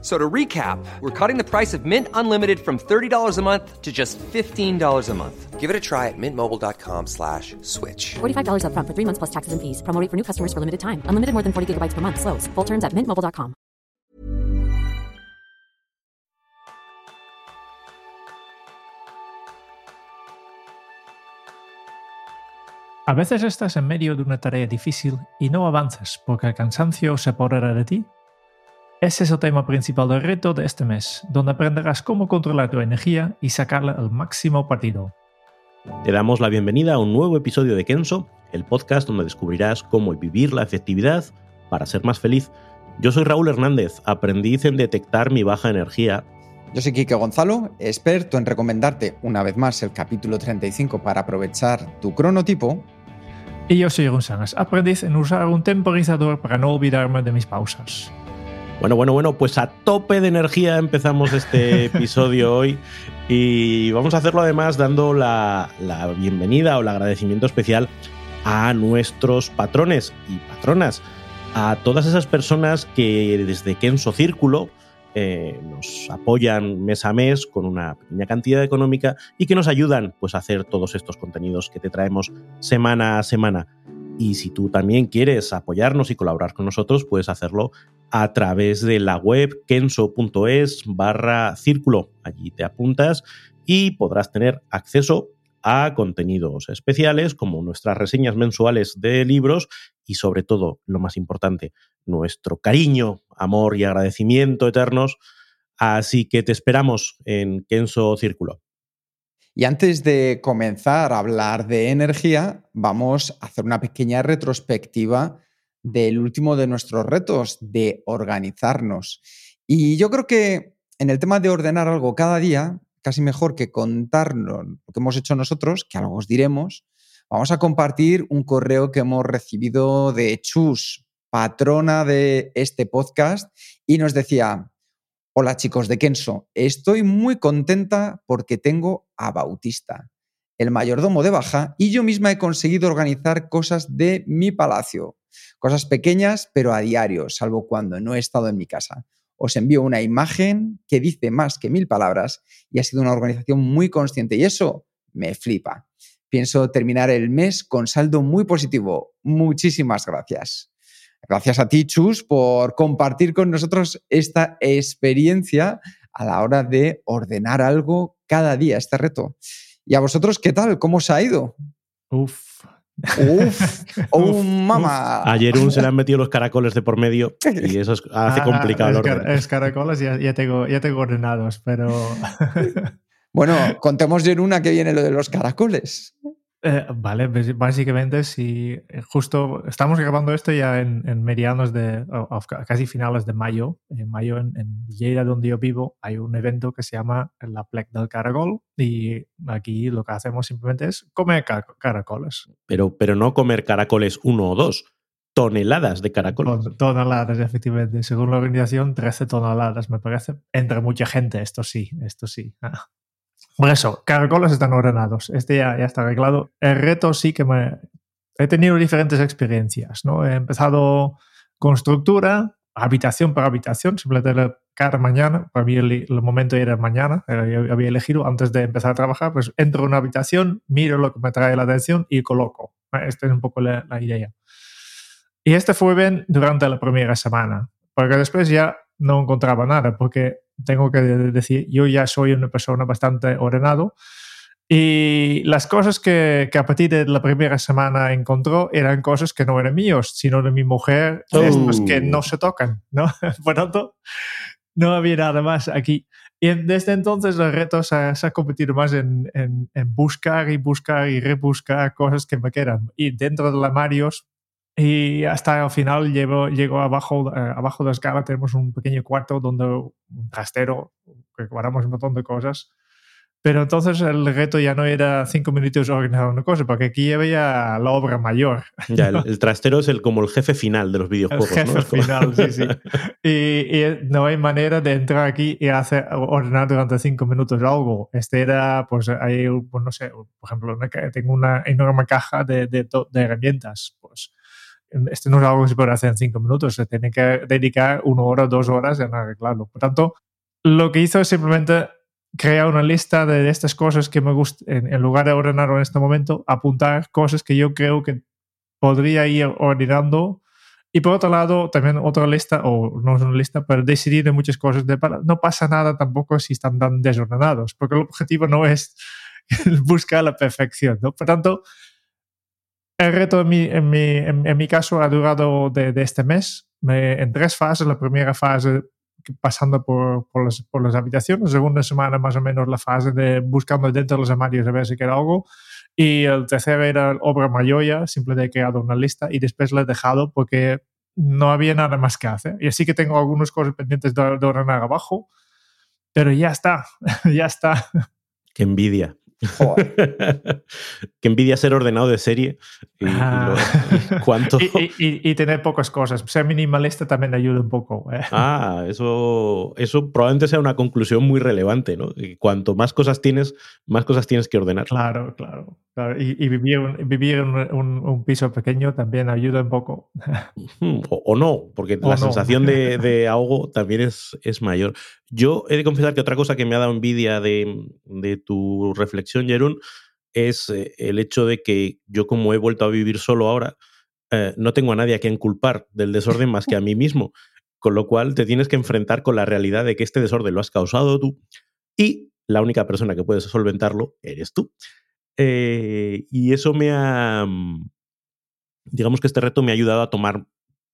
So to recap, we're cutting the price of Mint Unlimited from $30 a month to just $15 a month. Give it a try at mintmobile.com slash switch. $45 upfront for three months plus taxes and fees. Promo rate for new customers for limited time. Unlimited more than 40 gigabytes per month. Slows. Full terms at mintmobile.com. A veces estás en medio de una tarea difícil y no avanzas porque el cansancio se apodera de ti. Ese es el tema principal del reto de este mes, donde aprenderás cómo controlar tu energía y sacarle el máximo partido. Te damos la bienvenida a un nuevo episodio de Kenso, el podcast donde descubrirás cómo vivir la efectividad para ser más feliz. Yo soy Raúl Hernández, aprendiz en detectar mi baja energía. Yo soy Quique Gonzalo, experto en recomendarte una vez más el capítulo 35 para aprovechar tu cronotipo. Y yo soy González, aprendiz en usar un temporizador para no olvidarme de mis pausas. Bueno, bueno, bueno, pues a tope de energía empezamos este episodio hoy y vamos a hacerlo además dando la, la, bienvenida o el agradecimiento especial a nuestros patrones y patronas, a todas esas personas que desde Kenso Círculo eh, nos apoyan mes a mes con una pequeña cantidad económica y que nos ayudan pues, a hacer todos estos contenidos que te traemos semana a semana. Y si tú también quieres apoyarnos y colaborar con nosotros, puedes hacerlo a través de la web kenso.es barra círculo. Allí te apuntas y podrás tener acceso a contenidos especiales como nuestras reseñas mensuales de libros y sobre todo, lo más importante, nuestro cariño, amor y agradecimiento eternos. Así que te esperamos en Kenso Círculo. Y antes de comenzar a hablar de energía, vamos a hacer una pequeña retrospectiva del último de nuestros retos, de organizarnos. Y yo creo que en el tema de ordenar algo cada día, casi mejor que contarnos lo que hemos hecho nosotros, que algo os diremos, vamos a compartir un correo que hemos recibido de Chus, patrona de este podcast, y nos decía, hola chicos de Kenso, estoy muy contenta porque tengo a Bautista, el mayordomo de Baja, y yo misma he conseguido organizar cosas de mi palacio. Cosas pequeñas, pero a diario, salvo cuando no he estado en mi casa. Os envío una imagen que dice más que mil palabras y ha sido una organización muy consciente y eso me flipa. Pienso terminar el mes con saldo muy positivo. Muchísimas gracias. Gracias a ti, Chus, por compartir con nosotros esta experiencia a la hora de ordenar algo cada día, este reto. ¿Y a vosotros qué tal? ¿Cómo os ha ido? Uf. Uf, oh, mamá. Ayer un se le han metido los caracoles de por medio y eso hace Ah, complicado el es, orden. car- es caracoles ya, ya tengo, ya tengo ordenados, pero Bueno, contemos en una que viene lo de los caracoles. Eh, vale, básicamente si eh, justo estamos grabando esto ya en, en medianos de, casi finales de mayo. En mayo en, en Lleida, donde yo vivo, hay un evento que se llama la Plec del Caracol y aquí lo que hacemos simplemente es comer ca- caracoles. Pero, pero no comer caracoles uno o dos, toneladas de caracoles. Ton- Toneladas, efectivamente. Según la organización, 13 toneladas, me parece. Entre mucha gente, esto sí, esto sí. Ah. Por eso, caracoles están ordenados. Este ya, ya está arreglado. El reto sí que me... He tenido diferentes experiencias, ¿no? He empezado con estructura, habitación por habitación, simplemente cada mañana. Para mí el, el momento era mañana. era- había elegido antes de empezar a trabajar, pues entro en una habitación, miro lo que me trae la atención y coloco. Esta es un poco la- la idea. Y este fue bien durante la primera semana, porque después ya no encontraba nada, porque tengo que decir, yo ya soy una persona bastante ordenado y las cosas que, que a partir de la primera semana encontró eran cosas que no eran míos, sino de mi mujer, Oh. estos que no se tocan, ¿no? Por tanto, no había nada más aquí. Y desde entonces el reto se ha, se ha convertido más en, en- en buscar y buscar y rebuscar cosas que me quedan. Y dentro de armarios, y hasta el final llego, llego abajo, eh, abajo de la escala, tenemos un pequeño cuarto donde un trastero, que guardamos un montón de cosas. Pero entonces el reto ya no era cinco minutos organizar una cosa, porque aquí había la obra mayor. Ya, el, el trastero es el, como el jefe final de los videojuegos. El jefe ¿no? Final, sí, sí. Y, y no hay manera de entrar aquí y hacer, ordenar durante cinco minutos algo. Este era, pues, hay, pues, no sé, por ejemplo, una tengo una enorme caja de, de, de herramientas. Pues, este no es algo que se puede hacer en cinco minutos, se tiene que dedicar una hora, dos horas en arreglarlo. Por tanto, lo que hizo es simplemente crear una lista de estas cosas que me gustan, en, en lugar de ordenarlo en este momento, apuntar cosas que yo creo que podría ir ordenando. Y por otro lado, también otra lista, o no es una lista, pero decidir de muchas cosas. De, no pasa nada tampoco si están tan desordenados, porque el objetivo no es buscar la perfección. ¿no? Por tanto, el reto en mi, en mi, en, en mi caso ha durado de, de este mes me- en tres fases. La primera fase pasando por, por, las, por las habitaciones, la segunda semana más o menos la fase de buscando dentro de los armarios a ver si queda algo. Y el tercero era obra mayor ya, simplemente he creado una lista y después la he dejado porque no había nada más que hacer. Y así que tengo algunas cosas pendientes de, de ordenar abajo, pero ya está, ya está. Qué envidia. Joder. Qué envidia ser ordenado de serie. Y, y lo- y cuánto. Y, y- y- y tener pocas cosas. Ser minimalista también ayuda un poco. ¿eh? Ah, eso, eso probablemente sea una conclusión muy relevante, ¿no? Y cuanto más cosas tienes, más cosas tienes que ordenar. Claro, claro. claro. Y, y vivir, un- vivir en un, un- un piso pequeño también ayuda un poco. O, o no, porque O la no. sensación de, de ahogo también es, es mayor. Yo he de confesar que otra cosa que me ha dado envidia de, tu reflexión, Jerón, es eh, el hecho de que yo como he vuelto a vivir solo ahora, eh, no tengo a nadie a quien culpar del desorden más que a mí mismo. Con lo cual te tienes que enfrentar con la realidad de que este desorden lo has causado tú y la única persona que puedes solventarlo eres tú. Eh, y eso me ha... Digamos que este reto me ha ayudado a tomar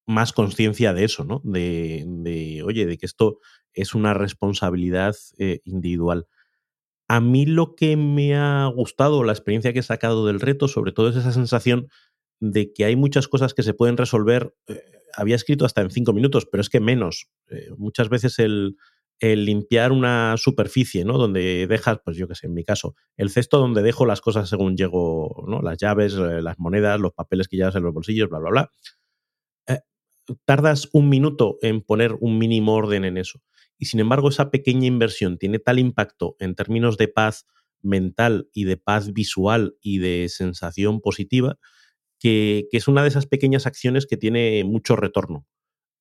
más conciencia de eso, ¿no? De, de, oye, de que esto es una responsabilidad eh, individual. A mí lo que me ha gustado, la experiencia que he sacado del reto, sobre todo es esa sensación de que hay muchas cosas que se pueden resolver. eh, había escrito hasta en cinco minutos, pero es que menos. Eh, muchas veces el, el limpiar una superficie, ¿no? Donde dejas, pues yo qué sé, en mi caso, el cesto donde dejo las cosas según llego, ¿no? Las llaves, las monedas, los papeles que llevas en los bolsillos, bla, bla, bla. Tardas un minuto en poner un mínimo orden en eso. Y sin embargo, esa pequeña inversión tiene tal impacto en términos de paz mental y de paz visual y de sensación positiva que, es una de esas pequeñas acciones que tiene mucho retorno.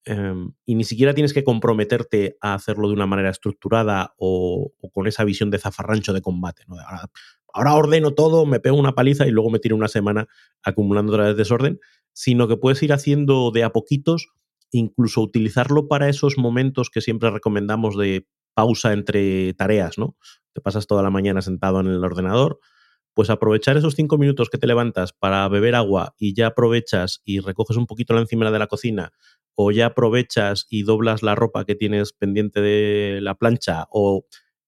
Um, y ni siquiera tienes que comprometerte a hacerlo de una manera estructurada o, o con esa visión de zafarrancho de combate. ¿no? Ahora, ahora, ordeno todo, me pego una paliza y luego me tiro una semana acumulando otra vez desorden, sino que puedes ir haciendo de a poquitos, incluso utilizarlo para esos momentos que siempre recomendamos de pausa entre tareas, ¿no? Te pasas toda la mañana sentado en el ordenador, pues aprovechar esos cinco minutos que te levantas para beber agua y ya aprovechas y recoges un poquito la encimera de la cocina o ya aprovechas y doblas la ropa que tienes pendiente de la plancha o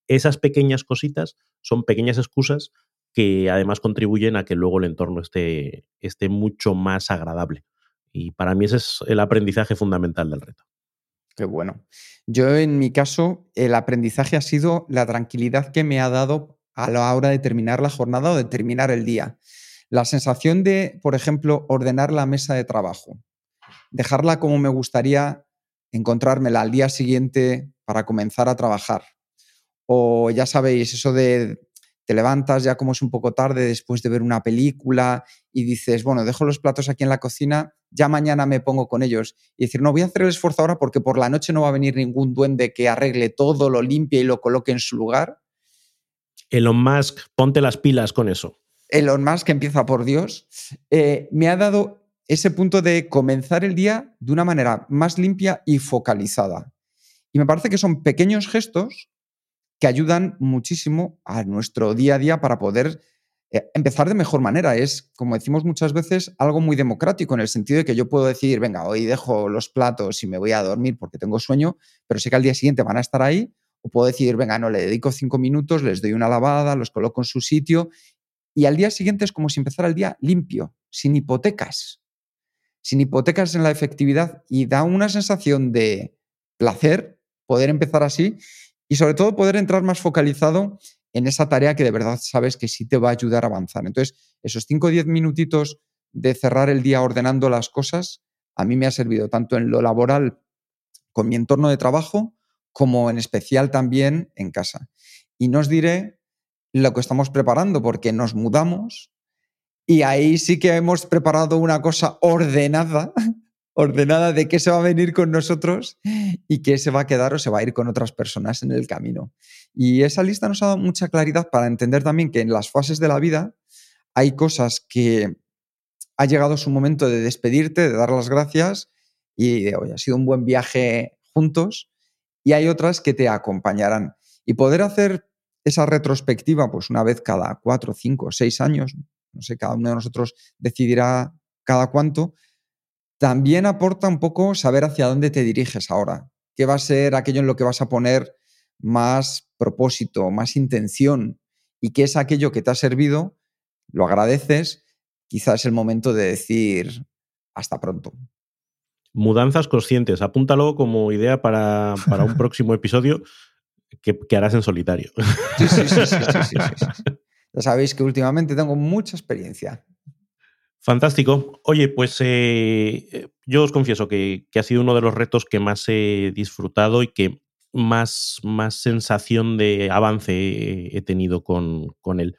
esas pequeñas cositas son pequeñas excusas que además contribuyen a que luego el entorno esté, esté mucho más agradable. Y para mí ese es el aprendizaje fundamental del reto. Qué bueno. Yo en mi caso, el aprendizaje ha sido la tranquilidad que me ha dado a la hora de terminar la jornada o de terminar el día. La sensación de, por ejemplo, ordenar la mesa de trabajo, dejarla como me gustaría encontrármela al día siguiente para comenzar a trabajar. O ya sabéis, eso de te levantas ya como es un poco tarde después de ver una película y dices, bueno, dejo los platos aquí en la cocina, ya mañana me pongo con ellos. Y decir, no, voy a hacer el esfuerzo ahora porque por la noche no va a venir ningún duende que arregle todo, lo limpie y lo coloque en su lugar. Elon Musk, ponte las pilas con eso. Elon Musk, que empieza por Dios, eh, me ha dado ese punto de comenzar el día de una manera más limpia y focalizada. Y me parece que son pequeños gestos que ayudan muchísimo a nuestro día a día para poder eh, empezar de mejor manera. Es, como decimos muchas veces, algo muy democrático en el sentido de que yo puedo decir, venga, hoy dejo los platos y me voy a dormir porque tengo sueño, pero sé que al día siguiente van a estar ahí. O puedo decir, venga, no, le dedico cinco minutos, les doy una lavada, los coloco en su sitio. Y al día siguiente es como si empezara el día limpio, sin hipotecas. Sin hipotecas en la efectividad y da una sensación de placer poder empezar así y sobre todo poder entrar más focalizado en esa tarea que de verdad sabes que sí te va a ayudar a avanzar. Entonces, esos 5 o 10 minutitos de cerrar el día ordenando las cosas, a mí me ha servido tanto en lo laboral con mi entorno de trabajo, como en especial también en casa. Y no diré lo que estamos preparando, porque nos mudamos y ahí sí que hemos preparado una cosa ordenada, ordenada de qué se va a venir con nosotros y qué se va a quedar o se va a ir con otras personas en el camino. Y esa lista nos ha dado mucha claridad para entender también que en las fases de la vida hay cosas que ha llegado su momento de despedirte, de dar las gracias y de, hoy ha sido un buen viaje juntos. Y hay otras que te acompañarán. Y poder hacer esa retrospectiva, pues una vez cada cuatro, cinco, seis años, no sé, cada uno de nosotros decidirá cada cuánto, también aporta un poco saber hacia dónde te diriges ahora, qué va a ser aquello en lo que vas a poner más propósito, más intención, y qué es aquello que te ha servido, lo agradeces, quizás es el momento de decir hasta pronto. Mudanzas conscientes, apúntalo como idea para, para un próximo episodio que, harás en solitario. Sí, sí, sí, sí, Ya sabéis que últimamente tengo mucha experiencia. Fantástico. Oye, pues eh, yo os confieso que, ha sido uno de los retos que más he disfrutado y que más, sensación de avance he tenido con, con él.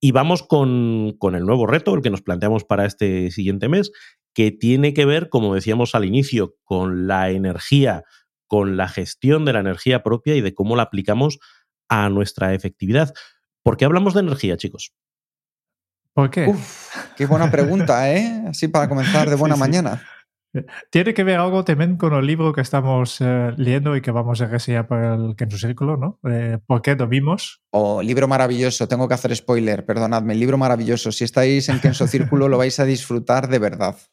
Y vamos con, con, el nuevo reto, el que nos planteamos para este siguiente mes, que tiene que ver, como decíamos al inicio, con la energía con la gestión de la energía propia y de cómo la aplicamos a nuestra efectividad. ¿Por qué hablamos de energía, chicos? ¿Por qué? qué buena pregunta, ¿eh? Así para comenzar de buena mañana. Tiene que ver algo también con el libro que estamos eh, leyendo y que vamos a reseñar para el Kenzo Círculo, ¿no? Eh, ¿Por qué dormimos? Oh, libro maravilloso, tengo que hacer spoiler, perdonadme, libro maravilloso. Si estáis en Kenzo Círculo lo vais a disfrutar de verdad.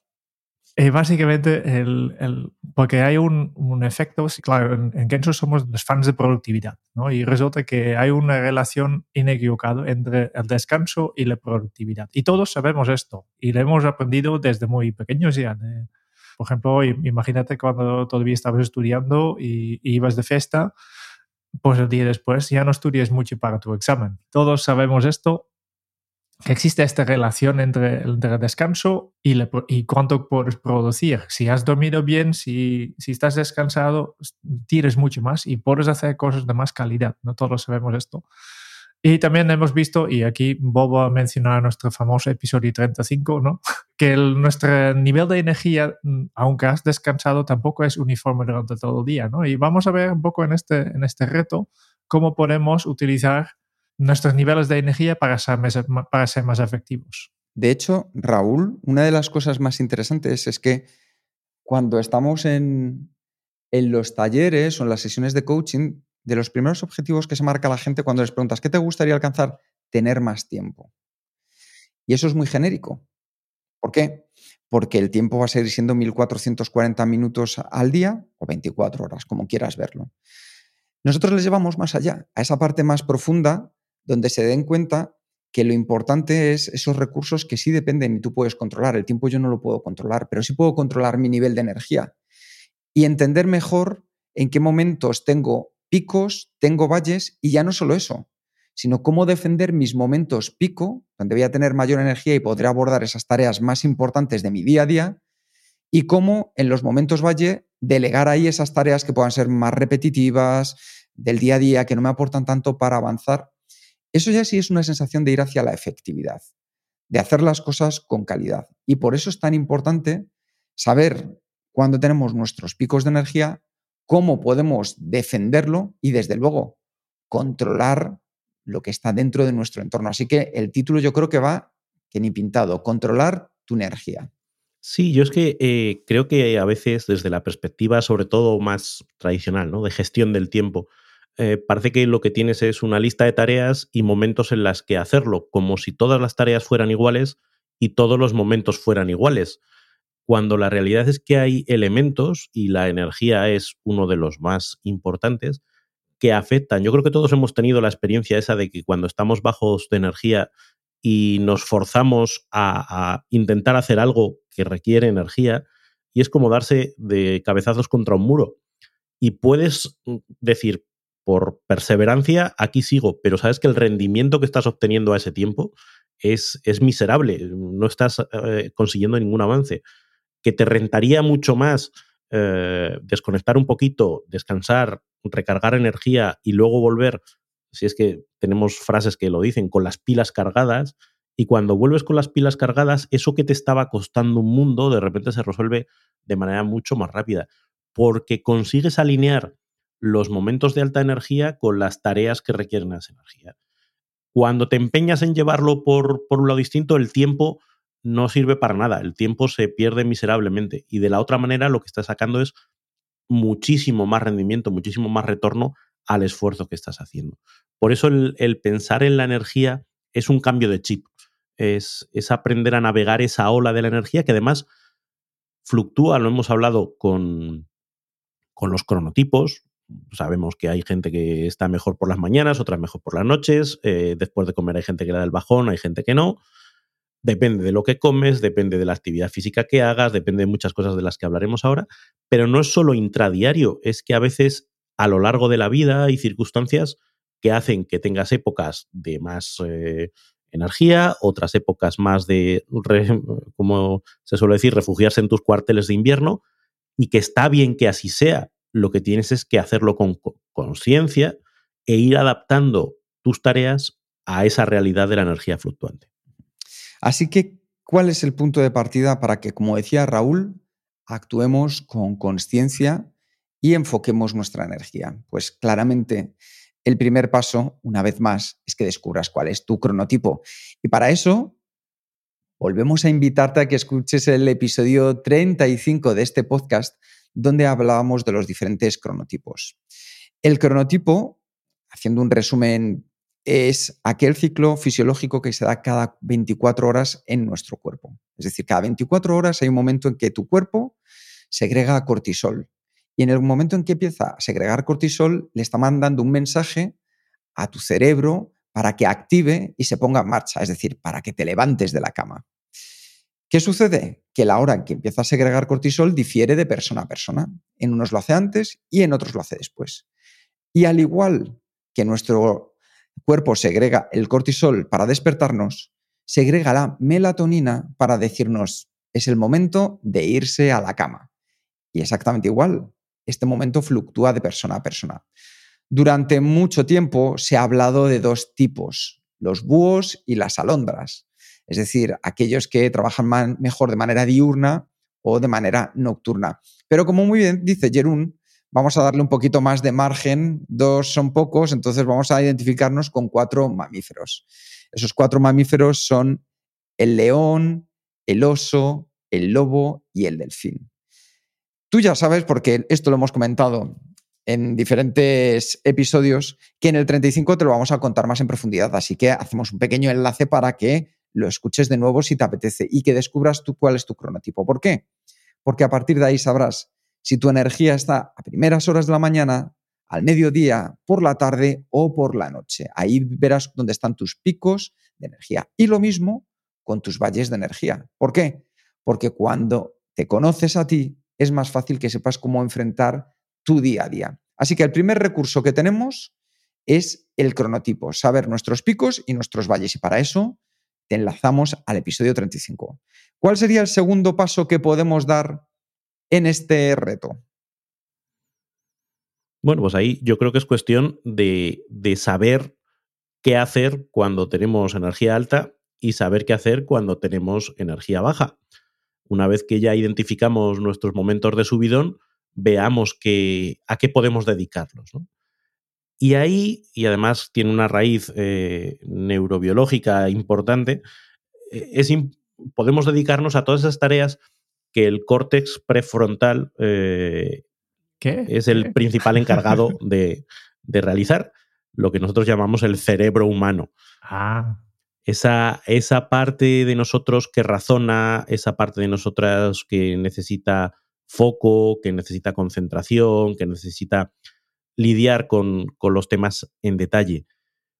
Eh, básicamente, el, porque hay un, un efecto, claro, en, en, Kenzo somos los fans de productividad, ¿no? Y resulta que hay una relación inequivocada entre el descanso y la productividad. Y todos sabemos esto, y lo hemos aprendido desde muy pequeños ya. Por ejemplo, imagínate cuando todavía estabas estudiando y, y ibas de fiesta, pues el día después ya no estudias mucho para tu examen. Todos sabemos esto que existe esta relación entre el, descanso y, y, cuánto puedes producir. Si has dormido bien, si, si, estás descansado, tires mucho más y puedes hacer cosas de más calidad. No todos sabemos esto. Y también hemos visto, y aquí Bobo a mencionar nuestro famoso episodio 35, ¿no? que nuestro nivel de energía, mm, aunque has descansado, tampoco es uniforme durante todo el día. ¿no? Y vamos a ver un poco en este, en este reto cómo podemos utilizar nuestros niveles de energía para ser, más, ser más efectivos. De hecho, Raúl, una de las cosas más interesantes es que cuando estamos en, en los talleres o en las sesiones de coaching, de los primeros objetivos que se marca la gente cuando les preguntas, ¿qué te gustaría alcanzar? Tener más tiempo. Y eso es muy genérico. ¿Por qué? Porque el tiempo va a seguir siendo 1440 minutos al día o 24 horas, como quieras verlo. Nosotros les llevamos más allá, a esa parte más profunda donde se den cuenta que lo importante es esos recursos que sí dependen y tú puedes controlar. El tiempo yo no lo puedo controlar, pero sí puedo controlar mi nivel de energía y entender mejor en qué momentos tengo picos, tengo valles y ya no solo eso, sino cómo defender mis momentos pico, donde voy a tener mayor energía y podré abordar esas tareas más importantes de mi día a día, y cómo en los momentos valle delegar ahí esas tareas que puedan ser más repetitivas del día a día, que no me aportan tanto para avanzar eso ya sí es una sensación de ir hacia la efectividad, de hacer las cosas con calidad. Y por eso es tan importante saber cuándo tenemos nuestros picos de energía, cómo podemos defenderlo y, desde luego, controlar lo que está dentro de nuestro entorno. Así que el título yo creo que va, que ni pintado, controlar tu energía. Sí, yo es que eh, creo que a veces desde la perspectiva sobre todo más tradicional, ¿no? de gestión del tiempo, eh, parece que lo que tienes es una lista de tareas y momentos en las que hacerlo, como si todas las tareas fueran iguales y todos los momentos fueran iguales, cuando la realidad es que hay elementos, y la energía es uno de los más importantes, que afectan. Yo creo que todos hemos tenido la experiencia esa de que cuando estamos bajos de energía y nos forzamos a, intentar hacer algo que requiere energía, y es como darse de cabezazos contra un muro. Y puedes mm, decir, por perseverancia, aquí sigo, pero sabes que el rendimiento que estás obteniendo a ese tiempo es, miserable, no estás eh, consiguiendo ningún avance. Que te rentaría mucho más eh, desconectar un poquito, descansar, recargar energía y luego volver, si es que tenemos frases que lo dicen, con las pilas cargadas, y cuando vuelves con las pilas cargadas, eso que te estaba costando un mundo, de repente se resuelve de manera mucho más rápida, porque consigues alinear los momentos de alta energía con las tareas que requieren esa energía. Cuando te empeñas en llevarlo por, por un lado distinto, el tiempo no sirve para nada, el tiempo se pierde miserablemente y de la otra manera lo que estás sacando es muchísimo más rendimiento, muchísimo más retorno al esfuerzo que estás haciendo. Por eso el, pensar en la energía es un cambio de chip, es, es, aprender a navegar esa ola de la energía que además fluctúa, lo hemos hablado con, con los cronotipos, sabemos que hay gente que está mejor por las mañanas, otras mejor por las noches, eh, después de comer hay gente que le da el bajón, hay gente que no. Depende de lo que comes, depende de la actividad física que hagas, depende de muchas cosas de las que hablaremos ahora, pero no es solo intradiario, es que a veces a lo largo de la vida hay circunstancias que hacen que tengas épocas de más eh, energía, otras épocas más de, como se suele decir, refugiarse en tus cuarteles de invierno, y que está bien que así sea, lo que tienes es que hacerlo con conciencia e ir adaptando tus tareas a esa realidad de la energía fluctuante. Así que, ¿cuál es el punto de partida para que, como decía Raúl, actuemos con conciencia y enfoquemos nuestra energía? Pues claramente el primer paso, una vez más, es que descubras cuál es tu cronotipo. Y para eso, volvemos a invitarte a que escuches el episodio 35 de este podcast, donde hablábamos de los diferentes cronotipos. El cronotipo, haciendo un resumen, es aquel ciclo fisiológico que se da cada 24 horas en nuestro cuerpo. Es decir, cada 24 horas hay un momento en que tu cuerpo segrega cortisol. Y en el momento en que empieza a segregar cortisol, le está mandando un mensaje a tu cerebro para que active y se ponga en marcha, es decir, para que te levantes de la cama. ¿Qué sucede? Que la hora en que empieza a segregar cortisol difiere de persona a persona. En unos lo hace antes y en otros lo hace después. Y al igual que nuestro cuerpo segrega el cortisol para despertarnos, segrega la melatonina para decirnos es el momento de irse a la cama. Y exactamente igual, este momento fluctúa de persona a persona. Durante mucho tiempo se ha hablado de dos tipos, los búhos y las alondras es decir, aquellos que trabajan mejor de manera diurna o de manera nocturna. Pero como muy bien dice Jerún, vamos a darle un poquito más de margen, dos son pocos, entonces vamos a identificarnos con cuatro mamíferos. Esos cuatro mamíferos son el león, el oso, el lobo y el delfín. Tú ya sabes, porque esto lo hemos comentado en diferentes episodios, que en el 35 te lo vamos a contar más en profundidad, así que hacemos un pequeño enlace para que lo escuches de nuevo si te apetece y que descubras tú cuál es tu cronotipo. ¿Por qué? Porque a partir de ahí sabrás si tu energía está a primeras horas de la mañana, al mediodía, por la tarde o por la noche. Ahí verás dónde están tus picos de energía. Y lo mismo con tus valles de energía. ¿Por qué? Porque cuando te conoces a ti, es más fácil que sepas cómo enfrentar tu día a día. Así que el primer recurso que tenemos es el cronotipo, saber nuestros picos y nuestros valles. Y para eso te enlazamos al episodio 35. ¿Cuál sería el segundo paso que podemos dar en este reto? Bueno, pues ahí yo creo que es cuestión de, saber qué hacer cuando tenemos energía alta y saber qué hacer cuando tenemos energía baja. Una vez que ya identificamos nuestros momentos de subidón, veamos que, a qué podemos dedicarlos. Y ahí, y además tiene una raíz eh, neurobiológica importante, eh, es podemos dedicarnos a todas esas tareas que el córtex prefrontal eh, es el principal encargado de, de, realizar, lo que nosotros llamamos el cerebro humano. Ah. Esa, esa parte de nosotros que razona, esa parte de nosotras que necesita foco, que necesita concentración, que necesita lidiar con, los temas en detalle.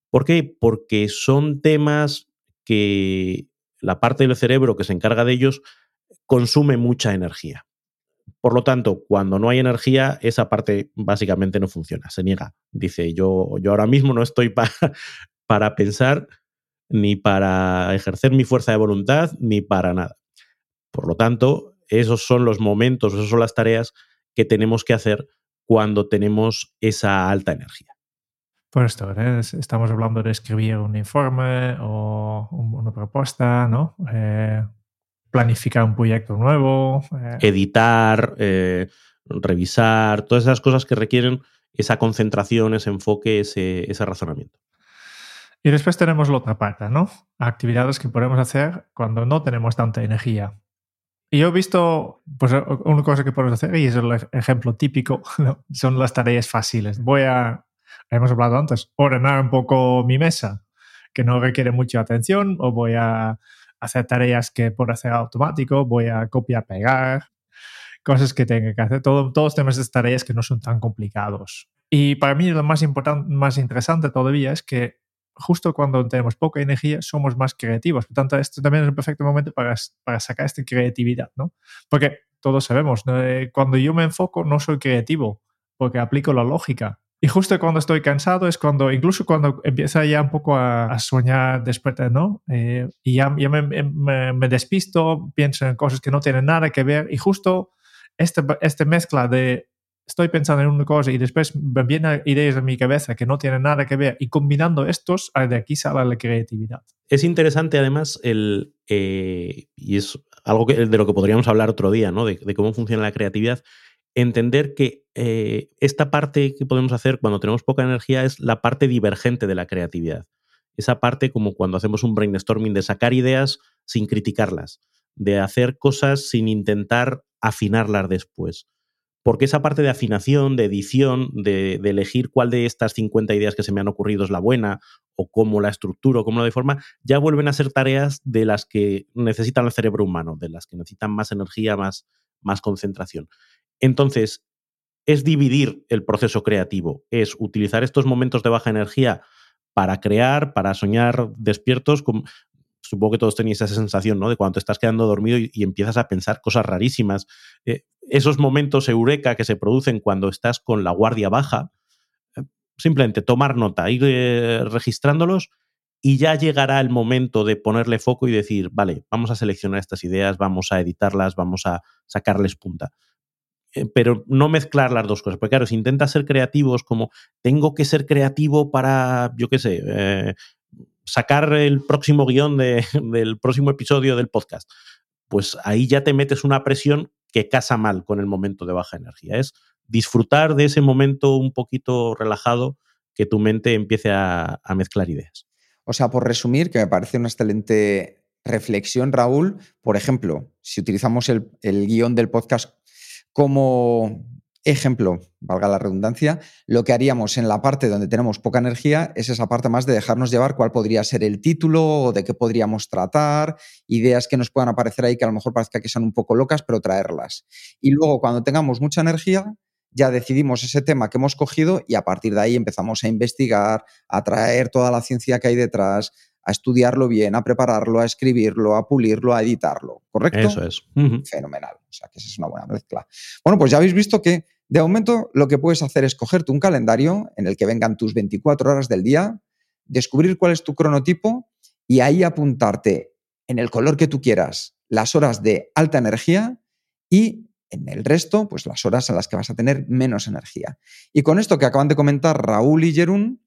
¿Por qué? Porque son temas que la parte del cerebro que se encarga de ellos consume mucha energía. Por lo tanto, cuando no hay energía, esa parte básicamente no funciona, se niega. Dice, yo, yo ahora mismo no estoy para pensar, ni para ejercer mi fuerza de voluntad, ni para nada. Por lo tanto, esos son los momentos, esas son las tareas que tenemos que hacer cuando tenemos esa alta energía. Por esto, ¿eh? estamos hablando de escribir un informe o una propuesta, ¿no? Eh, planificar un proyecto nuevo. Eh. Editar, revisar, todas esas cosas que requieren esa concentración, ese enfoque, ese, ese razonamiento. Y después tenemos la otra parte, ¿no? Actividades que podemos hacer cuando no tenemos tanta energía. Y yo he visto, pues una cosa que podemos hacer, y es el ejemplo típico, son las tareas fáciles. Voy a, hemos hablado antes, ordenar un poco mi mesa, que no requiere mucha atención, o voy a hacer tareas que puedo hacer automático, voy a copiar, pegar, cosas que tenga que hacer. Todo, todos tenemos estas tareas que no son tan complicados. Y para mí lo más importante, más interesante todavía es que justo cuando tenemos poca energía somos más creativos. Por tanto, esto también es un perfecto momento para, para sacar esta creatividad, ¿no? Porque todos sabemos, eh, cuando yo me enfoco no soy creativo, porque aplico la lógica. Y justo cuando estoy cansado es cuando, incluso cuando empieza ya un poco a, soñar después, ¿no? Eh, y ya, me, me, despisto, pienso en cosas que no tienen nada que ver y justo esta, esta mezcla de estoy pensando en una cosa y después me vienen ideas en mi cabeza que no tienen nada que ver y combinando estos, ah, de aquí sale la creatividad. Es interesante además el, eh, y es algo que, de lo que podríamos hablar otro día, ¿no? De, cómo funciona la creatividad, entender que eh, esta parte que podemos hacer cuando tenemos poca energía es la parte divergente de la creatividad. Esa parte como cuando hacemos un brainstorming de sacar ideas sin criticarlas, de hacer cosas sin intentar afinarlas después porque esa parte de afinación, de edición, de, elegir cuál de estas 50 ideas que se me han ocurrido es la buena, o cómo la estructuro, cómo la deforma, ya vuelven a ser tareas de las que necesitan el cerebro humano, de las que necesitan más energía, más, concentración. Entonces, es dividir el proceso creativo, es utilizar estos momentos de baja energía para crear, para soñar despiertos, supongo que todos tenéis esa sensación, ¿no? De cuando te estás quedando dormido y, empiezas a pensar cosas rarísimas. Eh, esos momentos eureka que se producen cuando estás con la guardia baja, eh, simplemente tomar nota, ir eh, registrándolos y ya llegará el momento de ponerle foco y decir, vale, vamos a seleccionar estas ideas, vamos a editarlas, vamos a sacarles punta. pero no mezclar las dos cosas, porque claro, si intentas ser creativos como tengo que ser creativo para, yo qué sé, sacar el próximo guion del próximo episodio del podcast, pues ahí ya te metes una presión que casa mal con el momento de baja energía. Es disfrutar de ese momento un poquito relajado que tu mente empiece a, mezclar ideas. O sea, por resumir, que me parece una excelente reflexión, Raúl, por ejemplo, si utilizamos el, el guion del podcast como ejemplo, valga la redundancia, lo que haríamos en la parte donde tenemos poca energía es esa parte más de dejarnos llevar cuál podría ser el título o de qué podríamos tratar, ideas que nos puedan aparecer ahí que a lo mejor parezca que son un poco locas, pero traerlas. Y luego cuando tengamos mucha energía, ya decidimos ese tema que hemos cogido y a partir de ahí empezamos a investigar, a traer toda la ciencia que hay detrás, a estudiarlo bien, a prepararlo, a escribirlo, a pulirlo, a editarlo. ¿Correcto? Eso es. Fenomenal. O sea, que esa es una buena mezcla. Bueno, pues ya habéis visto que de momento lo que puedes hacer es cogerte un calendario en el que vengan tus 24 horas del día, descubrir cuál es tu cronotipo y ahí apuntarte en el color que tú quieras las horas de alta energía y en el resto, pues las horas en las que vas a tener menos energía. Y con esto que acaban de comentar Raúl y Jerún,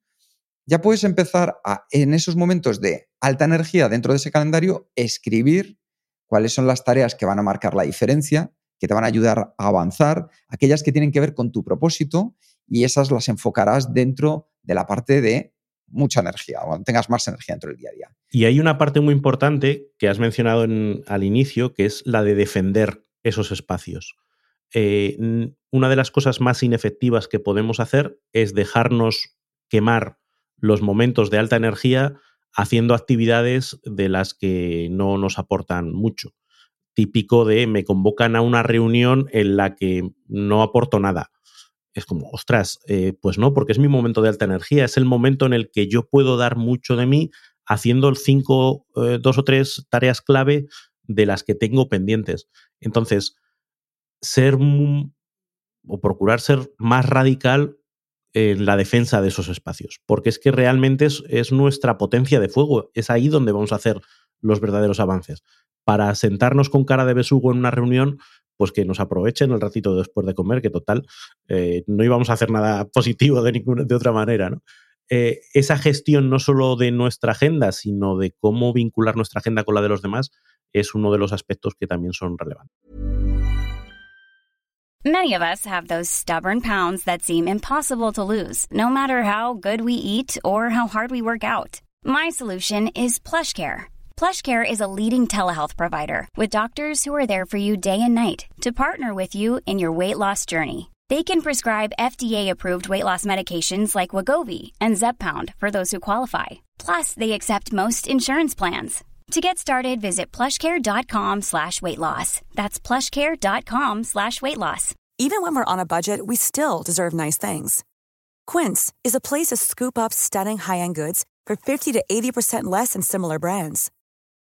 ya puedes empezar a, en esos momentos de alta energía dentro de ese calendario, escribir cuáles son las tareas que van a marcar la diferencia que te van a ayudar a avanzar, aquellas que tienen que ver con tu propósito y esas las enfocarás dentro de la parte de mucha energía, o tengas más energía dentro del día a día. Y hay una parte muy importante que has mencionado al inicio, que es la de defender esos espacios. Eh, una de las cosas más inefectivas que podemos hacer es dejarnos quemar los momentos de alta energía haciendo actividades de las que no nos aportan mucho típico de me convocan a una reunión en la que no aporto nada. Es como, ostras, eh, pues no, porque es mi momento de alta energía, es el momento en el que yo puedo dar mucho de mí haciendo cinco, eh, dos o tres tareas clave de las que tengo pendientes. Entonces, ser o procurar ser más radical en la defensa de esos espacios, porque es que realmente es, nuestra potencia de fuego, es ahí donde vamos a hacer los verdaderos avances. Para sentarnos con cara de besugo en una reunión, pues que nos aprovechen el ratito después de comer, que total, eh, no íbamos a hacer nada positivo de, ninguna, de otra manera. Eh, esa gestión no solo de nuestra agenda, sino de cómo vincular nuestra agenda con la de los demás, es uno de los aspectos que también son relevantes. Many of us have those stubborn pounds that seem impossible to lose, no matter how good we eat or how hard we work out. My solution is PlushCare. PlushCare is a leading telehealth provider with doctors who are there for you day and night to partner with you in your weight loss journey. They can prescribe FDA-approved weight loss medications like Wagovi and Zepbound for those who qualify. Plus, they accept most insurance plans. To get started, visit plushcare.com slash weight loss. That's plushcare.com slash weight loss. Even when we're on a budget, we still deserve nice things. Quince is a place to scoop up stunning high-end goods for 50 to 80% less than similar brands.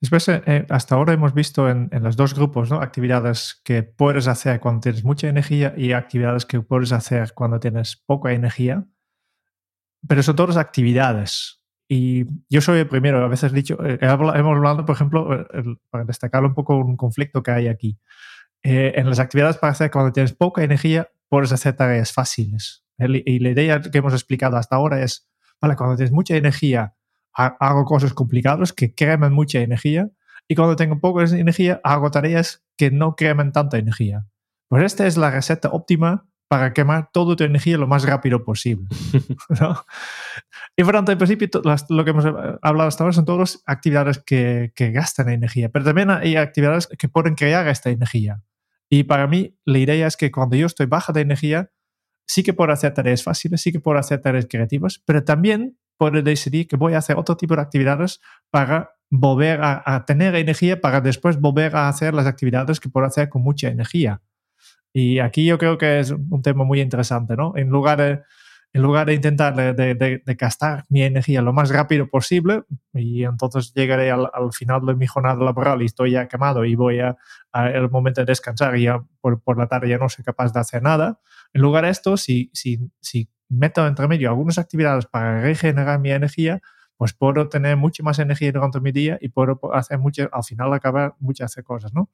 Después, eh, eh, hasta ahora hemos visto en, los dos grupos ¿no? actividades que puedes hacer cuando tienes mucha energía y actividades que puedes hacer cuando tienes poca energía. Pero son todas actividades. Y yo soy el primero, a veces he dicho, eh, hemos hablado, por ejemplo, para destacar un poco un conflicto que hay aquí. Eh, en las actividades para hacer cuando tienes poca energía, puedes hacer tareas fáciles. y la idea que hemos explicado hasta ahora es, vale, cuando tienes mucha energía, hago cosas complicadas que creman mucha energía, y cuando tengo poca energía, hago tareas que no creman tanta energía. Pues esta es la receta óptima para quemar toda tu energía lo más rápido posible. ¿no? Y por tanto, en principio, lo que hemos hablado hasta ahora son todas actividades que, que, gastan energía, pero también hay actividades que pueden crear esta energía. Y para mí, la idea es que cuando yo estoy baja de energía, sí que puedo hacer tareas fáciles, sí que puedo hacer tareas creativas, pero también puedo decidir que voy a hacer otro tipo de actividades para volver a, a tener energía, para después volver a hacer las actividades que puedo hacer con mucha energía. Y aquí yo creo que es un tema muy interesante, ¿no? En lugar de, en lugar de intentar de, de, de gastar mi energía lo más rápido posible y entonces llegaré al, al, final de mi jornada laboral y estoy ya quemado y voy a, a el momento de descansar y ya por, por, la tarde ya no soy capaz de hacer nada. En lugar de esto, si, si, si meto entre medio algunas actividades para regenerar mi energía, pues puedo tener mucha más energía durante mi día y puedo hacer mucho, al final acabar muchas cosas, ¿no?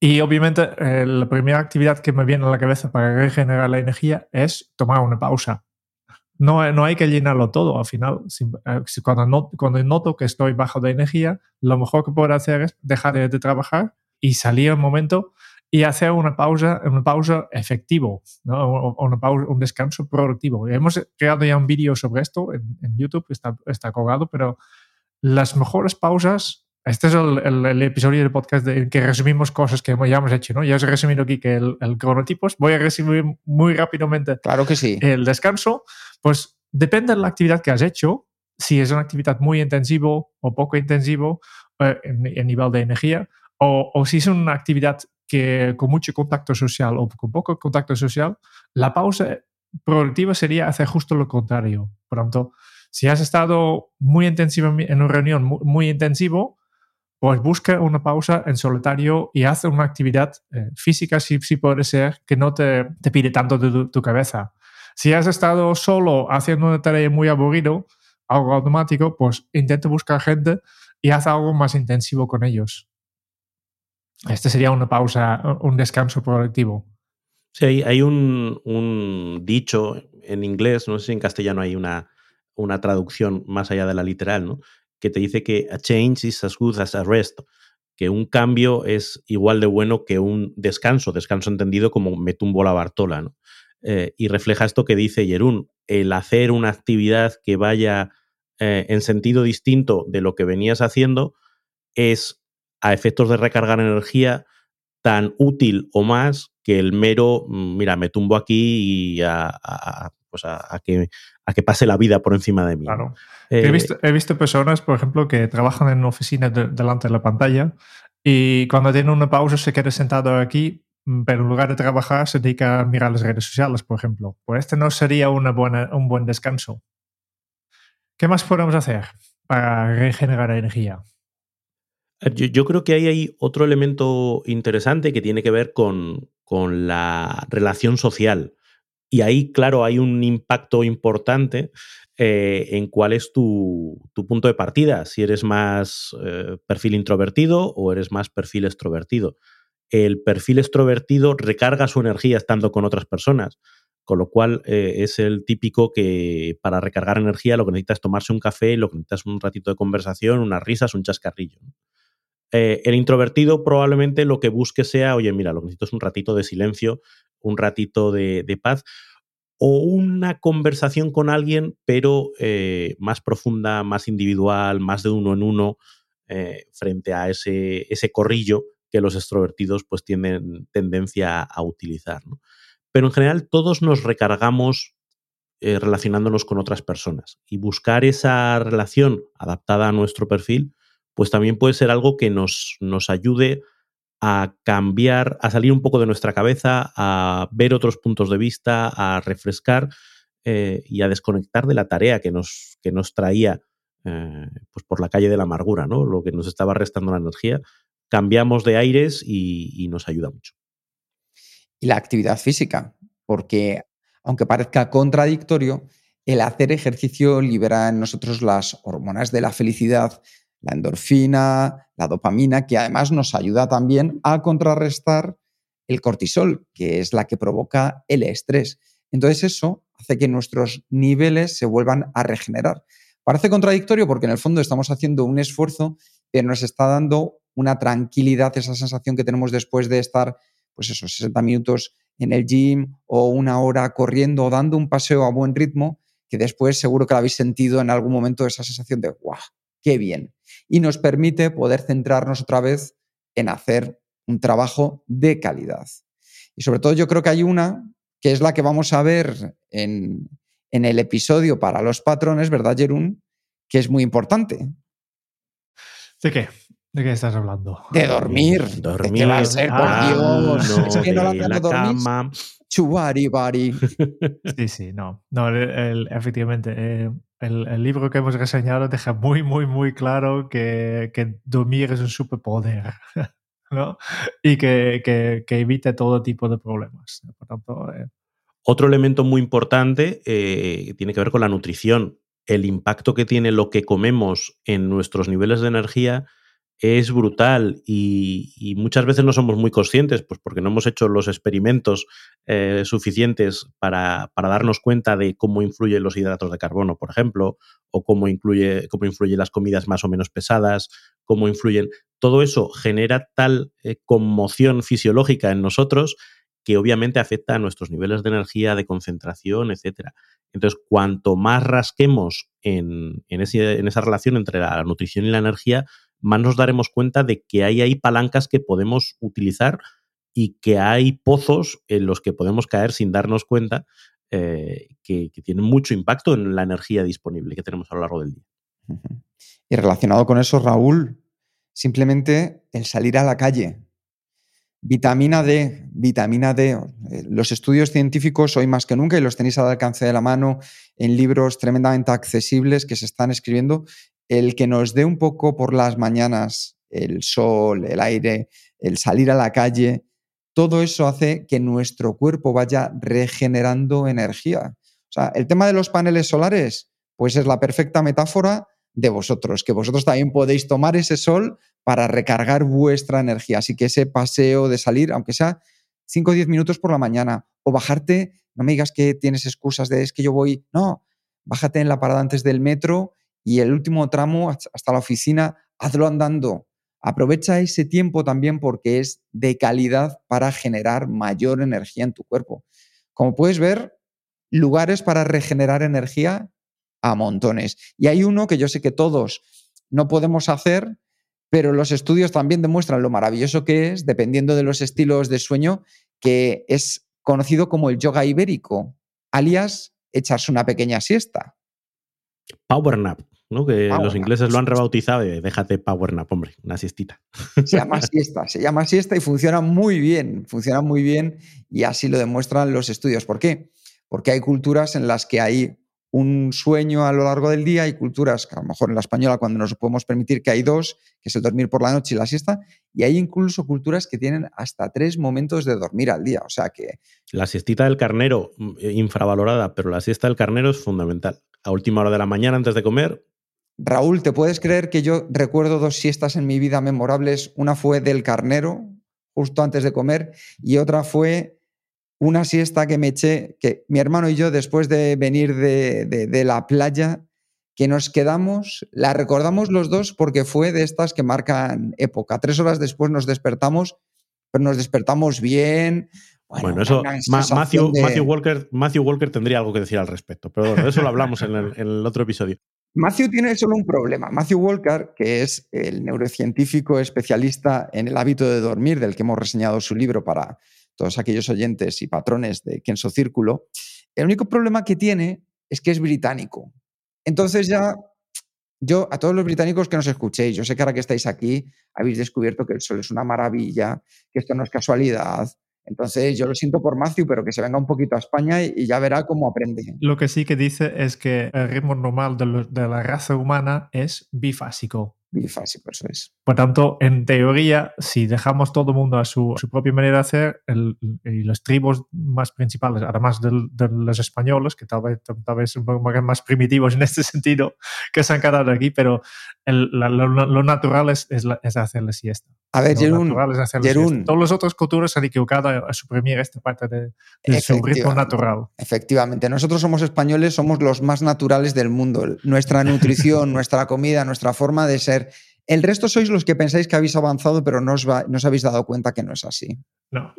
Y obviamente eh, la primera actividad que me viene a la cabeza para regenerar la energía es tomar una pausa. No, no hay que llenarlo todo. Al final, si, eh, cuando, not, cuando, noto que estoy bajo de energía, lo mejor que puedo hacer es dejar de, de, trabajar y salir un momento y hacer una pausa, una pausa efectivo, ¿no? una pausa, un descanso productivo. Hemos creado ya un vídeo sobre esto en, en YouTube, está, está colgado, pero las mejores pausas este es el, el, el, episodio del podcast en que resumimos cosas que ya hemos hecho, ¿no? Ya os he resumido aquí que el, el cronotipos. Voy a resumir muy rápidamente. Claro que sí. El descanso, pues depende de la actividad que has hecho. Si es una actividad muy intensivo o poco intensivo eh, en, en, nivel de energía, o, o si es una actividad que con mucho contacto social o con poco contacto social, la pausa productiva sería hacer justo lo contrario. Por tanto, si has estado muy intensivo en una reunión muy, muy intensivo, pues busca una pausa en solitario y haz una actividad eh, física, si, si, puede ser, que no te, te pide tanto de tu, tu, cabeza. Si has estado solo haciendo una tarea muy aburrido, algo automático, pues intenta buscar gente y haz algo más intensivo con ellos. Este sería una pausa, un descanso productivo. Sí, hay, un, dicho en inglés, no sé si en castellano hay una, una traducción más allá de la literal, ¿no? que te dice que a change is as good as a rest, que un cambio es igual de bueno que un descanso, descanso entendido como me tumbo la Bartola, ¿no? Eh, y refleja esto que dice Jerún, el hacer una actividad que vaya eh, en sentido distinto de lo que venías haciendo es, a efectos de recargar energía, tan útil o más que el mero, mm, mira, me tumbo aquí y a, a, pues a, que, a que pase la vida por encima de mí. Claro. he, visto, he, visto, personas, por ejemplo, que trabajan en una oficina delante de la pantalla y cuando tienen una pausa se queda sentado aquí, mm, pero en lugar de trabajar se dedica a mirar las redes sociales, por ejemplo. Pues este no sería una buena, un buen descanso. ¿Qué más podemos hacer para regenerar energía? Yo, creo que ahí hay otro elemento interesante que tiene que ver con, con la relación social. Y ahí, claro, hay un impacto importante eh, en cuál es tu, punto de partida, si eres más eh, perfil introvertido o eres más perfil extrovertido. El perfil extrovertido recarga su energía estando con otras personas, con lo cual eh, es el típico que para recargar energía lo que necesitas es tomarse un café, lo que necesitas es un ratito de conversación, unas risas, un chascarrillo. El introvertido probablemente lo que busque sea, oye, mira, lo que necesito es un ratito de silencio, un ratito de, paz, o una conversación con alguien, pero eh, más profunda, más individual, más de uno en uno, eh, frente a ese, ese, corrillo que los extrovertidos pues tienen tendencia a utilizar. Pero en general todos nos recargamos eh, relacionándonos con otras personas y buscar esa relación adaptada a nuestro perfil, pues también puede ser algo que nos, nos ayude a cambiar, a salir un poco de nuestra cabeza, a ver otros puntos de vista, a refrescar eh, y a desconectar de la tarea que nos, que nos traía eh, pues por la calle de la amargura, ¿no? lo que nos estaba restando la energía. Cambiamos de aires y, nos ayuda mucho. Y la actividad física, porque aunque parezca contradictorio, el hacer ejercicio libera en nosotros las hormonas de la felicidad, la endorfina, la dopamina, que además nos ayuda también a contrarrestar el cortisol, que es la que provoca el estrés. Entonces eso hace que nuestros niveles se vuelvan a regenerar. Parece contradictorio porque en el fondo estamos haciendo un esfuerzo, pero nos está dando una tranquilidad, esa sensación que tenemos después de estar, pues esos 60 minutos en el gym o una hora corriendo o dando un paseo a buen ritmo, que después seguro que lo habéis sentido en algún momento esa sensación de, ¡guau! ¡Qué bien! Y nos permite poder centrarnos otra vez en hacer un trabajo de calidad. Y sobre todo yo creo que hay una que es la que vamos a ver en, el episodio para los patrones, ¿verdad, Jerún? Que es muy importante. ¿De qué? ¿De qué estás hablando? De dormir. Dormir. va a ser, por ah, Dios. es que no la, la dormir. Chuari, bari. Sí, sí, no. No, efectivamente. Eh, el, libro que hemos reseñado deja muy, muy, muy claro que, dormir es un superpoder. ¿no? Y que, que, evite todo tipo de problemas. Por tanto, eh, Otro elemento muy importante eh, tiene que ver con la nutrición. El impacto que tiene lo que comemos en nuestros niveles de energía es brutal y, muchas veces no somos muy conscientes, pues porque no hemos hecho los experimentos eh, suficientes para, darnos cuenta de cómo influyen los hidratos de carbono, por ejemplo, o cómo, incluye, cómo influyen las comidas más o menos pesadas, cómo influyen. Todo eso genera tal eh, conmoción fisiológica en nosotros que obviamente afecta a nuestros niveles de energía, de concentración, etc. Entonces, cuanto más rasquemos en, en esa relación entre la nutrición y la energía, más nos daremos cuenta de que hay ahí palancas que podemos utilizar y que hay pozos en los que podemos caer sin darnos cuenta eh, que, tienen mucho impacto en la energía disponible que tenemos a lo largo del día. Y relacionado con eso, Raúl, simplemente el salir a la calle. Vitamina D, vitamina D. Eh, los estudios científicos hoy más que nunca, y los tenéis al alcance de la mano en libros tremendamente accesibles que se están escribiendo, el que nos dé un poco por las mañanas el sol, el aire, el salir a la calle, todo eso hace que nuestro cuerpo vaya regenerando energía. O sea, el tema de los paneles solares, pues es la perfecta metáfora de vosotros, que vosotros también podéis tomar ese sol para recargar vuestra energía. Así que ese paseo de salir, aunque sea 5 o 10 minutos por la mañana, o bajarte, no me digas que tienes excusas de es que yo voy, no, bájate en la parada antes del metro y el último tramo hasta la oficina, hazlo andando. Aprovecha ese tiempo también porque es de calidad para generar mayor energía en tu cuerpo. Como puedes ver, lugares para regenerar energía a montones. Y hay uno que yo sé que todos no podemos hacer, pero los estudios también demuestran lo maravilloso que es, dependiendo de los estilos de sueño, que es conocido como el yoga ibérico, alias echarse una pequeña siesta. Power nap, ¿no? Que Power los nap, ingleses lo han rebautizado de déjate power nap, hombre, una siestita. Se llama siesta, se llama siesta y funciona muy bien, funciona muy bien y así lo demuestran los estudios. ¿Por qué? Porque hay culturas en las que hay un sueño a lo largo del día y culturas que a lo mejor en la española cuando nos podemos permitir que hay dos, que es el dormir por la noche y la siesta, y hay incluso culturas que tienen hasta tres momentos de dormir al día. O sea que La siestita del carnero, mm, eh, infravalorada, pero la siesta del carnero es fundamental. A última hora de la mañana, antes de comer, Raúl, ¿te puedes creer que yo recuerdo dos siestas en mi vida memorables? Una fue del carnero, justo antes de comer, y otra fue una siesta que me eché, que mi hermano y yo, después de venir de, de- de la playa, que nos quedamos, la recordamos los dos porque fue de estas que marcan época. Tres horas después nos despertamos, pero nos despertamos bien. Bueno, eso Matthew, de- Matthew Walker, Matthew Walker tendría algo que decir al respecto, pero bueno, eso lo hablamos en el, en el otro episodio. Matthew tiene solo un problema. Matthew Walker, que es el neurocientífico especialista en el hábito de dormir, del que hemos reseñado su libro para todos aquellos oyentes y patrones de Kenso Círculo, el único problema que tiene es que es británico. Entonces ya, yo a todos los británicos que nos escuchéis, yo sé que ahora que estáis aquí habéis descubierto que el sol es una maravilla, que esto no es casualidad. Entonces yo lo siento por Matthew, pero que se venga un poquito a España y, y ya verá cómo aprende. Lo que sí que dice es que el ritmo normal de, lo- de la raza humana es bifásico. Bifásico, eso es. Por tanto, en teoría, si dejamos todo el mundo a su, su propia manera de hacer, el- y los tribus más principales, además del- de, los españoles, que tal vez, tal vez son más primitivos en este sentido, que se han quedado aquí, pero el- la- lo, lo natural es, es, la- es siesta. A ver, Lo Jerún, siesta. Todas las otras culturas se han equivocado a, a suprimir esta parte de, de su ritmo natural. Efectivamente, nosotros somos españoles, somos los más naturales del mundo. Nuestra nutrición, nuestra comida, nuestra forma de ser. El resto sois los que pensáis que habéis avanzado, pero no os, va- no os habéis dado cuenta que no es así. No.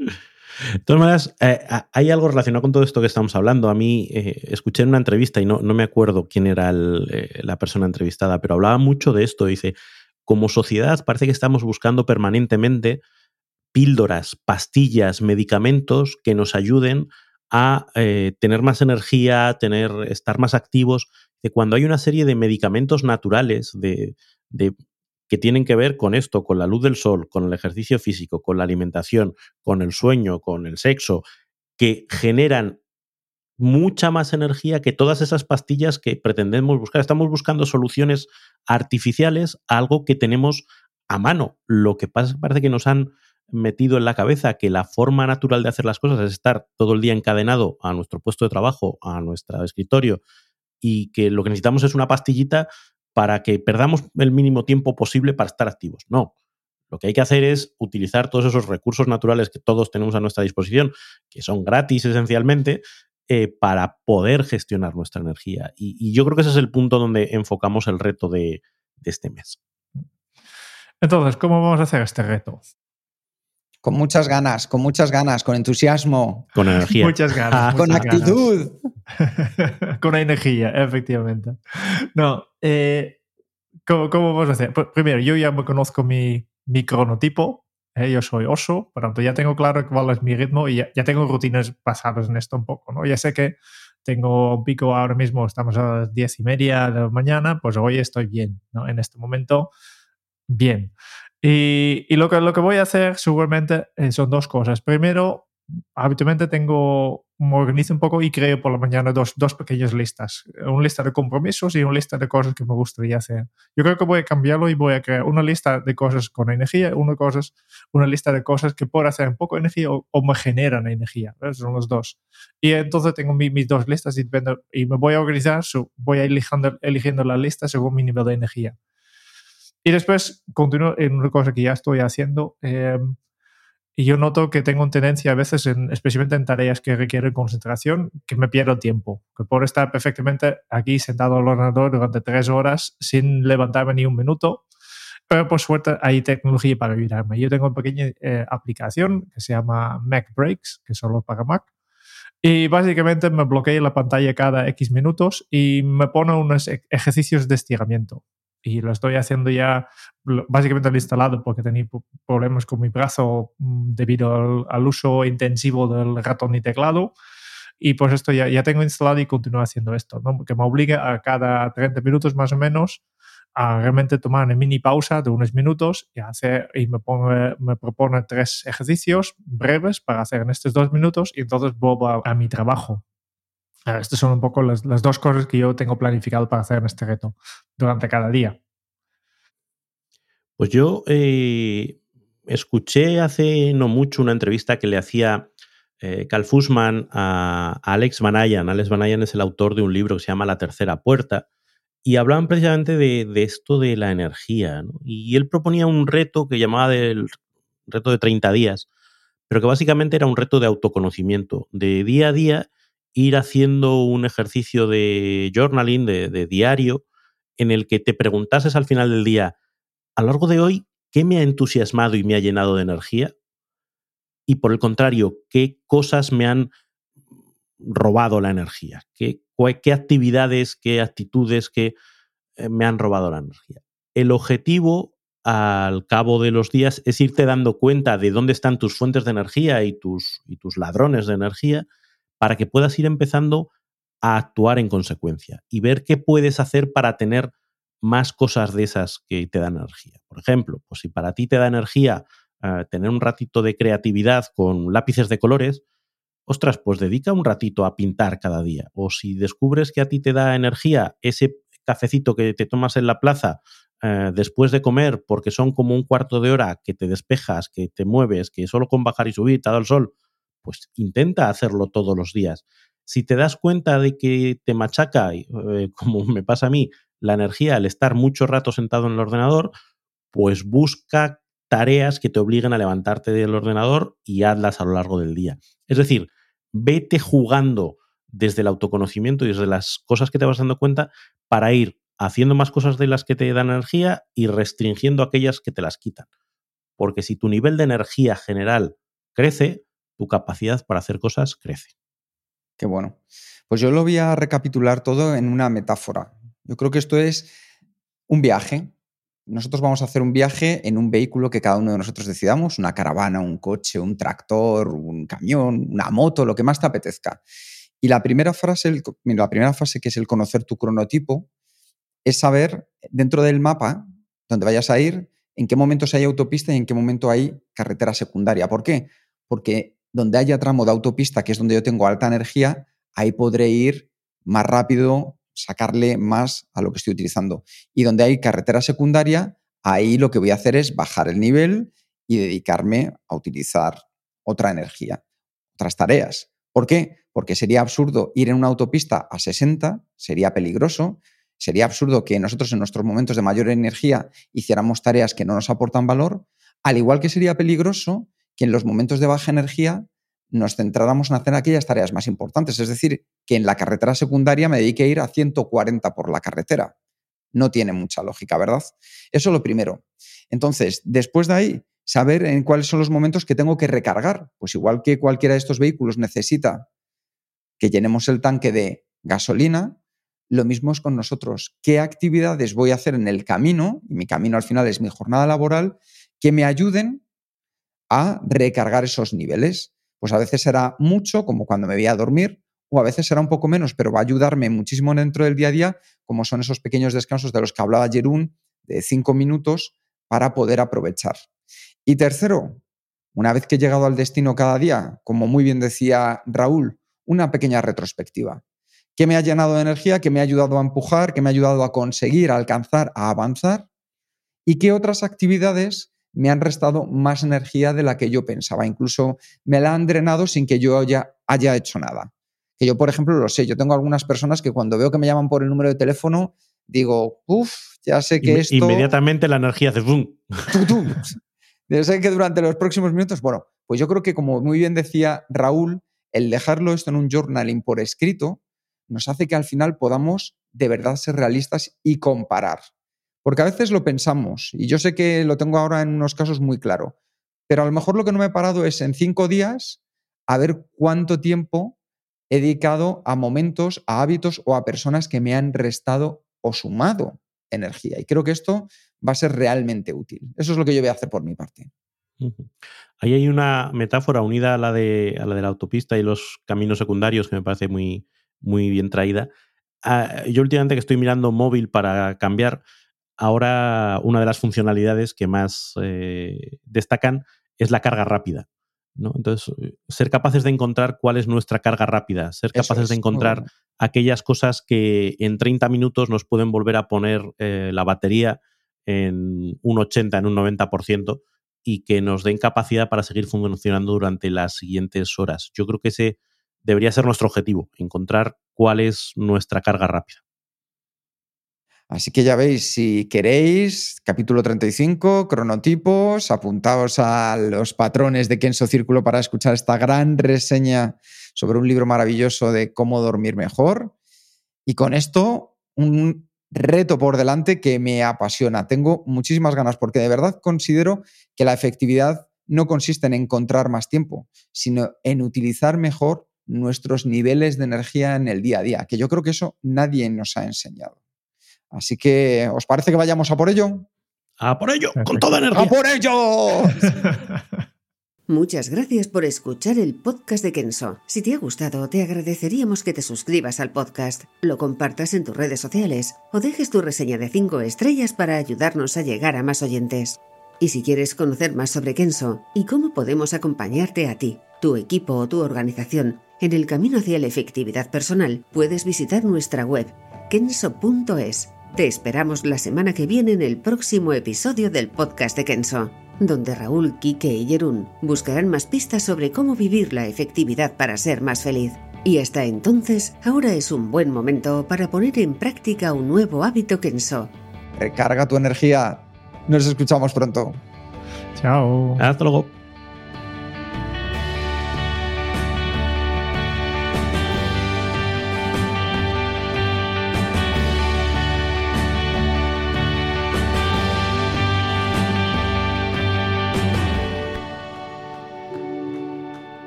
De todas maneras, eh, hay algo relacionado con todo esto que estamos hablando. A mí eh, escuché en una entrevista y no, no me acuerdo quién era el, eh, la persona entrevistada, pero hablaba mucho de esto. Dice, como sociedad parece que estamos buscando permanentemente píldoras, pastillas, medicamentos que nos ayuden a eh, tener más energía, tener, estar más activos. De cuando hay una serie de medicamentos naturales de, de- que tienen que ver con esto, con la luz del sol, con el ejercicio físico, con la alimentación, con el sueño, con el sexo, que generan mucha más energía que todas esas pastillas que pretendemos buscar. Estamos buscando soluciones artificiales a algo que tenemos a mano. Lo que pasa es que parece que nos han metido en la cabeza que la forma natural de hacer las cosas es estar todo el día encadenado a nuestro puesto de trabajo, a nuestro escritorio, y que lo que necesitamos es una pastillita para que perdamos el mínimo tiempo posible para estar activos. No. Lo que hay que hacer es utilizar todos esos recursos naturales que todos tenemos a nuestra disposición, que son gratis esencialmente, eh, para poder gestionar nuestra energía. Y, yo creo que ese es el punto donde enfocamos el reto de este mes. Entonces, ¿cómo vamos a hacer este reto? Con muchas ganas, con muchas ganas, con entusiasmo, Con energía. Muchas ganas. con muchas ganas. actitud. con energía, efectivamente. No, eh, ¿cómo, cómo vamos a hacer? Pues, primero, yo ya me conozco mi, mi cronotipo. eh, yo soy oso, por tanto ya tengo claro cuál es mi ritmo y ya, ya tengo rutinas basadas en esto un poco. ¿no? Ya sé que tengo un pico ahora mismo, estamos a las diez y media de la mañana, pues hoy estoy bien, ¿no? En este momento, bien. Y, y lo, que, lo que voy a hacer seguramente eh, son dos cosas. Primero, habitualmente tengo, me organizo un poco y creo por la mañana dos, dos pequeñas listas. Una lista de compromisos y una lista de cosas que me gustaría hacer. Yo creo que voy a cambiarlo y voy a crear una lista de cosas con energía, una, cosas, una lista de cosas que puedo hacer un poco energía o, o me generan energía. ¿ves? Son los dos. Y entonces tengo mi- mis dos listas y, y me voy a organizar, voy a eligiendo, eligiendo la lista según mi nivel de energía. Y después continúo en una cosa que ya estoy haciendo. eh, y yo noto que tengo tendencia a veces, en, especialmente en tareas que requieren concentración, que me pierdo tiempo. Que puedo estar perfectamente aquí sentado al ordenador durante tres horas sin levantarme ni un minuto. Pero por suerte hay tecnología para ayudarme. Yo tengo una pequeña eh, aplicación que se llama Mac Breaks, que es solo para Mac. Y básicamente me bloquea la pantalla cada X minutos y me pone unos e- ejercicios de estiramiento. Y lo estoy haciendo ya, básicamente lo he instalado porque tenía problemas con mi brazo mm, debido al, al uso intensivo del ratón y teclado. Y pues esto ya, ya tengo instalado y continúo haciendo esto, ¿no? que me obliga a cada 30 minutos más o menos a realmente tomar una mini pausa de unos minutos y, hacer, y me, pone, me propone tres ejercicios breves para hacer en estos dos minutos y entonces vuelvo a, a mi trabajo. Estas son un poco las, dos cosas que yo tengo planificado para hacer en este reto durante cada día. Pues yo eh, escuché hace no mucho una entrevista que le hacía eh, Cal Fussman a, Alex Vanayan. Alex Vanayan es el autor de un libro que se llama La Tercera Puerta y hablaban precisamente de, de esto de la energía. Y él proponía un reto que llamaba del reto de 30 días, pero que básicamente era un reto de autoconocimiento, de día a día ir haciendo un ejercicio de journaling, de, diario, en el que te preguntases al final del día, a lo largo de hoy, ¿qué me ha entusiasmado y me ha llenado de energía? Y por el contrario, ¿qué cosas me han robado la energía? ¿Qué, actividades, qué actitudes que eh, me han robado la energía? El objetivo al cabo de los días es irte dando cuenta de dónde están tus fuentes de energía y tus ladrones de energía para que puedas ir empezando a actuar en consecuencia y ver qué puedes hacer para tener más cosas de esas que te dan energía. Por ejemplo, pues si para ti te da energía uh, tener un ratito de creatividad con lápices de colores, ostras, pues dedica un ratito a pintar cada día. O si descubres que a ti te da energía ese cafecito que te tomas en la plaza eh, después de comer, porque son como un cuarto de hora que te despejas, que te mueves, que solo con bajar y subir te da el sol, pues intenta hacerlo todos los días. Si te das cuenta de que te machaca, eh, como me pasa a mí, la energía al estar mucho rato sentado en el ordenador, pues busca tareas que te obliguen a levantarte del ordenador y hazlas a lo largo del día. Es decir, vete jugando desde el autoconocimiento y desde las cosas que te vas dando cuenta para ir haciendo más cosas de las que te dan energía y restringiendo aquellas que te las quitan. Porque si tu nivel de energía general crece, tu capacidad para hacer cosas crece. Qué bueno. Pues yo lo voy a recapitular todo en una metáfora. Yo creo que esto es un viaje. Nosotros vamos a hacer un viaje en un vehículo que cada uno de nosotros decidamos, una caravana, un coche, un tractor, un camión, una moto, lo que más te apetezca. Y la primera frase, la primera fase que es el conocer tu cronotipo, es saber dentro del mapa donde vayas a ir, en qué momentos hay autopista y en qué momento hay carretera secundaria. ¿Por qué? Porque donde haya tramo de autopista, que es donde yo tengo alta energía, ahí podré ir más rápido, sacarle más a lo que estoy utilizando. Y donde hay carretera secundaria, ahí lo que voy a hacer es bajar el nivel y dedicarme a utilizar otra energía, otras tareas. ¿Por qué? Porque sería absurdo ir en una autopista a 60, sería peligroso, sería absurdo que nosotros en nuestros momentos de mayor energía hiciéramos tareas que no nos aportan valor, al igual que sería peligroso que en los momentos de baja energía nos centráramos en hacer aquellas tareas más importantes. Es decir, que en la carretera secundaria me dedique a ir a 140 por la carretera. No tiene mucha lógica, ¿verdad? Eso es lo primero. Entonces, después de ahí, saber en cuáles son los momentos que tengo que recargar. Pues igual que cualquiera de estos vehículos necesita que llenemos el tanque de gasolina, lo mismo es con nosotros. ¿Qué actividades voy a hacer en el camino? Y mi camino al final es mi jornada laboral, que me ayuden a recargar esos niveles. Pues a veces será mucho, como cuando me voy a dormir, o a veces será un poco menos, pero va a ayudarme muchísimo dentro del día a día, como son esos pequeños descansos de los que hablaba Jerún, de cinco minutos, para poder aprovechar. Y tercero, una vez que he llegado al destino cada día, como muy bien decía Raúl, una pequeña retrospectiva. ¿Qué me ha llenado de energía? ¿Qué me ha ayudado a empujar? ¿Qué me ha ayudado a conseguir, a alcanzar, a avanzar? ¿Y qué otras actividades me han restado más energía de la que yo pensaba. Incluso me la han drenado sin que yo haya, haya hecho nada. Que yo, por ejemplo, lo sé. Yo tengo algunas personas que cuando veo que me llaman por el número de teléfono, digo, uff, ya sé que esto... Inmediatamente la energía hace boom. Ya sé que durante los próximos minutos, bueno, pues yo creo que como muy bien decía Raúl, el dejarlo esto en un journaling por escrito nos hace que al final podamos de verdad ser realistas y comparar. Porque a veces lo pensamos, y yo sé que lo tengo ahora en unos casos muy claro, pero a lo mejor lo que no me he parado es en cinco días a ver cuánto tiempo he dedicado a momentos, a hábitos o a personas que me han restado o sumado energía. Y creo que esto va a ser realmente útil. Eso es lo que yo voy a hacer por mi parte. Ahí hay una metáfora unida a la, de, la autopista y los caminos secundarios que me parece muy, muy bien traída. Ah, yo últimamente que estoy mirando móvil para cambiar, ahora una de las funcionalidades que más eh, destacan es la carga rápida. ¿no? Entonces, ser capaces de encontrar cuál es nuestra carga rápida, ser capaces de encontrar aquellas cosas que en 30 minutos nos pueden volver a poner eh, la batería en un 80, en un 90% y que nos den capacidad para seguir funcionando durante las siguientes horas. Yo creo que ese debería ser nuestro objetivo, encontrar cuál es nuestra carga rápida. Así que ya veis, si queréis, capítulo 35, cronotipos, apuntaos a los patrones de Kenso Círculo para escuchar esta gran reseña sobre un libro maravilloso de cómo dormir mejor. Y con esto, un reto por delante que me apasiona. Tengo muchísimas ganas porque de verdad considero que la efectividad no consiste en encontrar más tiempo, sino en utilizar mejor nuestros niveles de energía en el día a día, que yo creo que eso nadie nos ha enseñado. Así que, ¿os parece que vayamos a por ello? ¡A por ello! ¡Con toda energía! ¡A por ello! Muchas gracias por escuchar el podcast de Kenso. Si te ha gustado, te agradeceríamos que te suscribas al podcast, lo compartas en tus redes sociales o dejes tu reseña de 5 estrellas para ayudarnos a llegar a más oyentes. Y si quieres conocer más sobre Kenso y cómo podemos acompañarte a ti, tu equipo o tu organización en el camino hacia la efectividad personal, puedes visitar nuestra web kenso.es te esperamos la semana que viene en el próximo episodio del podcast de Kenso, donde Raúl, Kike y Jerún buscarán más pistas sobre cómo vivir la efectividad para ser más feliz. Y hasta entonces, ahora es un buen momento para poner en práctica un nuevo hábito Kenso. Recarga tu energía. Nos escuchamos pronto. Chao. Hasta luego.